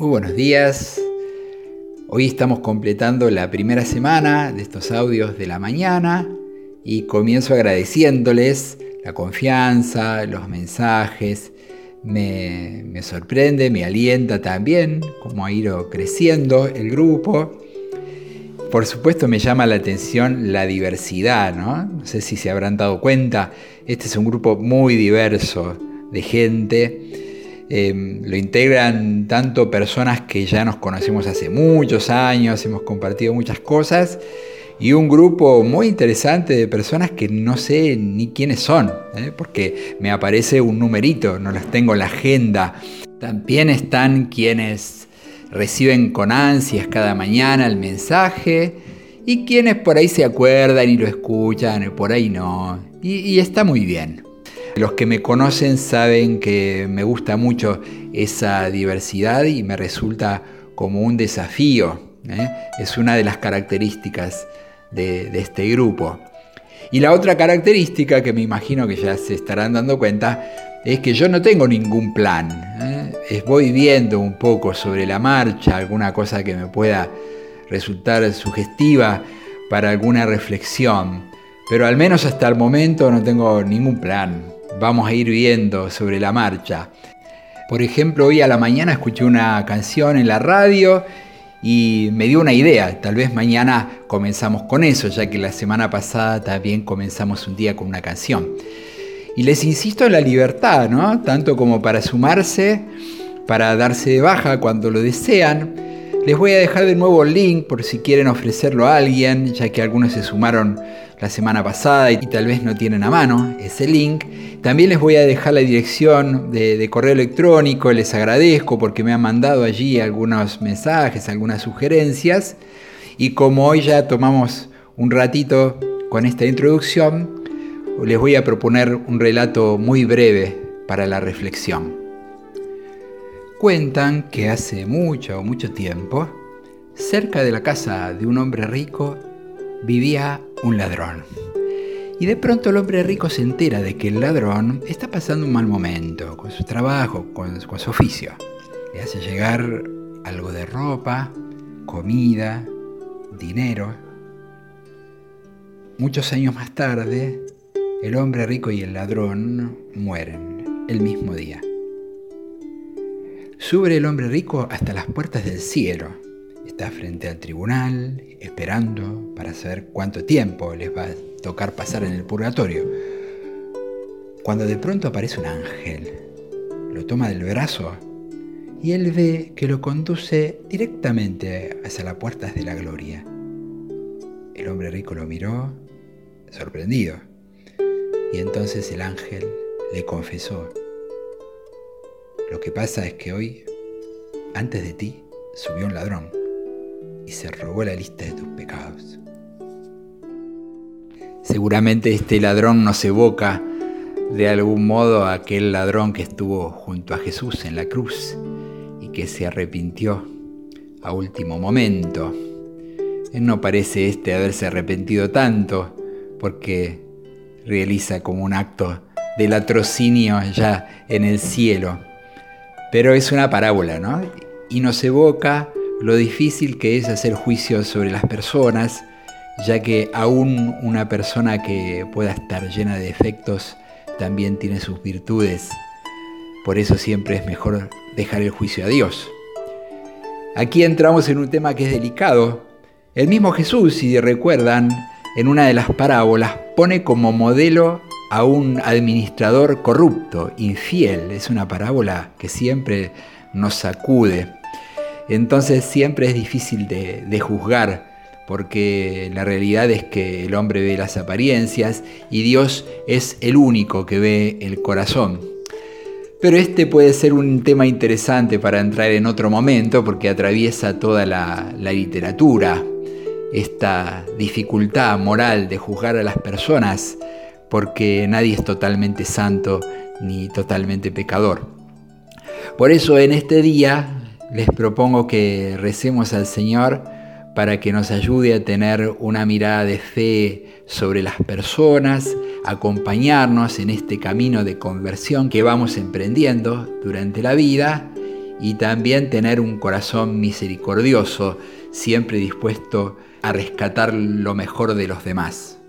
Muy buenos días. Hoy estamos completando la primera semana de estos audios de la mañana y comienzo agradeciéndoles la confianza, los mensajes. Me, sorprende, me alienta también cómo ha ido creciendo el grupo. Por supuesto me llama la atención la diversidad, ¿no? No sé si se habrán dado cuenta, este es un grupo muy diverso de gente Em, lo integran tanto personas que ya nos conocemos hace muchos años, hemos compartido muchas cosas, y un grupo muy interesante de personas que no sé ni quiénes son, ¿eh? porque me aparece un numerito, no las tengo en la agenda. También están quienes reciben con ansias cada mañana el mensaje y quienes por ahí se acuerdan y lo escuchan, por ahí no. y está muy bien. Los que me conocen saben que me gusta mucho esa diversidad y me resulta como un desafío. ¿eh? Es una de las características de, este grupo. Y la otra característica que me imagino que ya se estarán dando cuenta es que yo no tengo ningún plan. ¿eh? Voy viendo un poco sobre la marcha alguna cosa que me pueda resultar sugestiva para alguna reflexión. Pero al menos hasta el momento no tengo ningún plan vamos a ir viendo sobre la marcha. Por ejemplo, hoy a la mañana escuché una canción en la radio y me dio una idea. Tal vez mañana comenzamos con eso, ya que la semana pasada también comenzamos un día con una canción. Y les insisto en la libertad, ¿no? Tanto como para sumarse, para darse de baja cuando lo desean. Les voy a dejar de nuevo el link por si quieren ofrecerlo a alguien, ya que algunos se sumaron la semana pasada y tal vez no tienen a mano ese link. También les voy a dejar la dirección de, correo electrónico, les agradezco porque me han mandado allí algunos mensajes, algunas sugerencias. Y como hoy ya tomamos un ratito con esta introducción, les voy a proponer un relato muy breve para la reflexión. Cuentan que hace mucho, o mucho tiempo, cerca de la casa de un hombre rico, vivía un ladrón. Y de pronto el hombre rico se entera de que el ladrón está pasando un mal momento con su trabajo, con, su oficio. Le hace llegar algo de ropa, comida, dinero. Muchos años más tarde, el hombre rico y el ladrón mueren el mismo día. Sube el hombre rico hasta las puertas del cielo está frente al tribunal esperando para saber cuánto tiempo les va a tocar pasar en el purgatorio. Cuando de pronto aparece un ángel, lo toma del brazo y él ve que lo conduce directamente hacia las puertas de la gloria. El hombre rico lo miró, sorprendido, y entonces el ángel le confesó, lo que pasa es que hoy, antes de ti, subió un ladrón y se robó la lista de tus pecados. Seguramente este ladrón nos evoca de algún modo a aquel ladrón que estuvo junto a Jesús en la cruz y que se arrepintió a último momento. Él no parece este haberse arrepentido tanto porque realiza como un acto de latrocinio ya en el cielo. Pero es una parábola, ¿no? Y nos evoca lo difícil que es hacer juicios sobre las personas, ya que aún una persona que pueda estar llena de defectos también tiene sus virtudes. Por eso siempre es mejor dejar el juicio a Dios. Aquí entramos en un tema que es delicado. El mismo Jesús, si recuerdan, en una de las parábolas pone como modelo a un administrador corrupto, infiel. Es una parábola que siempre nos sacude. Entonces siempre es difícil de, juzgar porque la realidad es que el hombre ve las apariencias y Dios es el único que ve el corazón. Pero este puede ser un tema interesante para entrar en otro momento porque atraviesa toda la, literatura, esta dificultad moral de juzgar a las personas porque nadie es totalmente santo ni totalmente pecador. Por eso en este día les propongo que recemos al Señor para que nos ayude a tener una mirada de fe sobre las personas, acompañarnos en este camino de conversión que vamos emprendiendo durante la vida y también tener un corazón misericordioso, siempre dispuesto a rescatar lo mejor de los demás.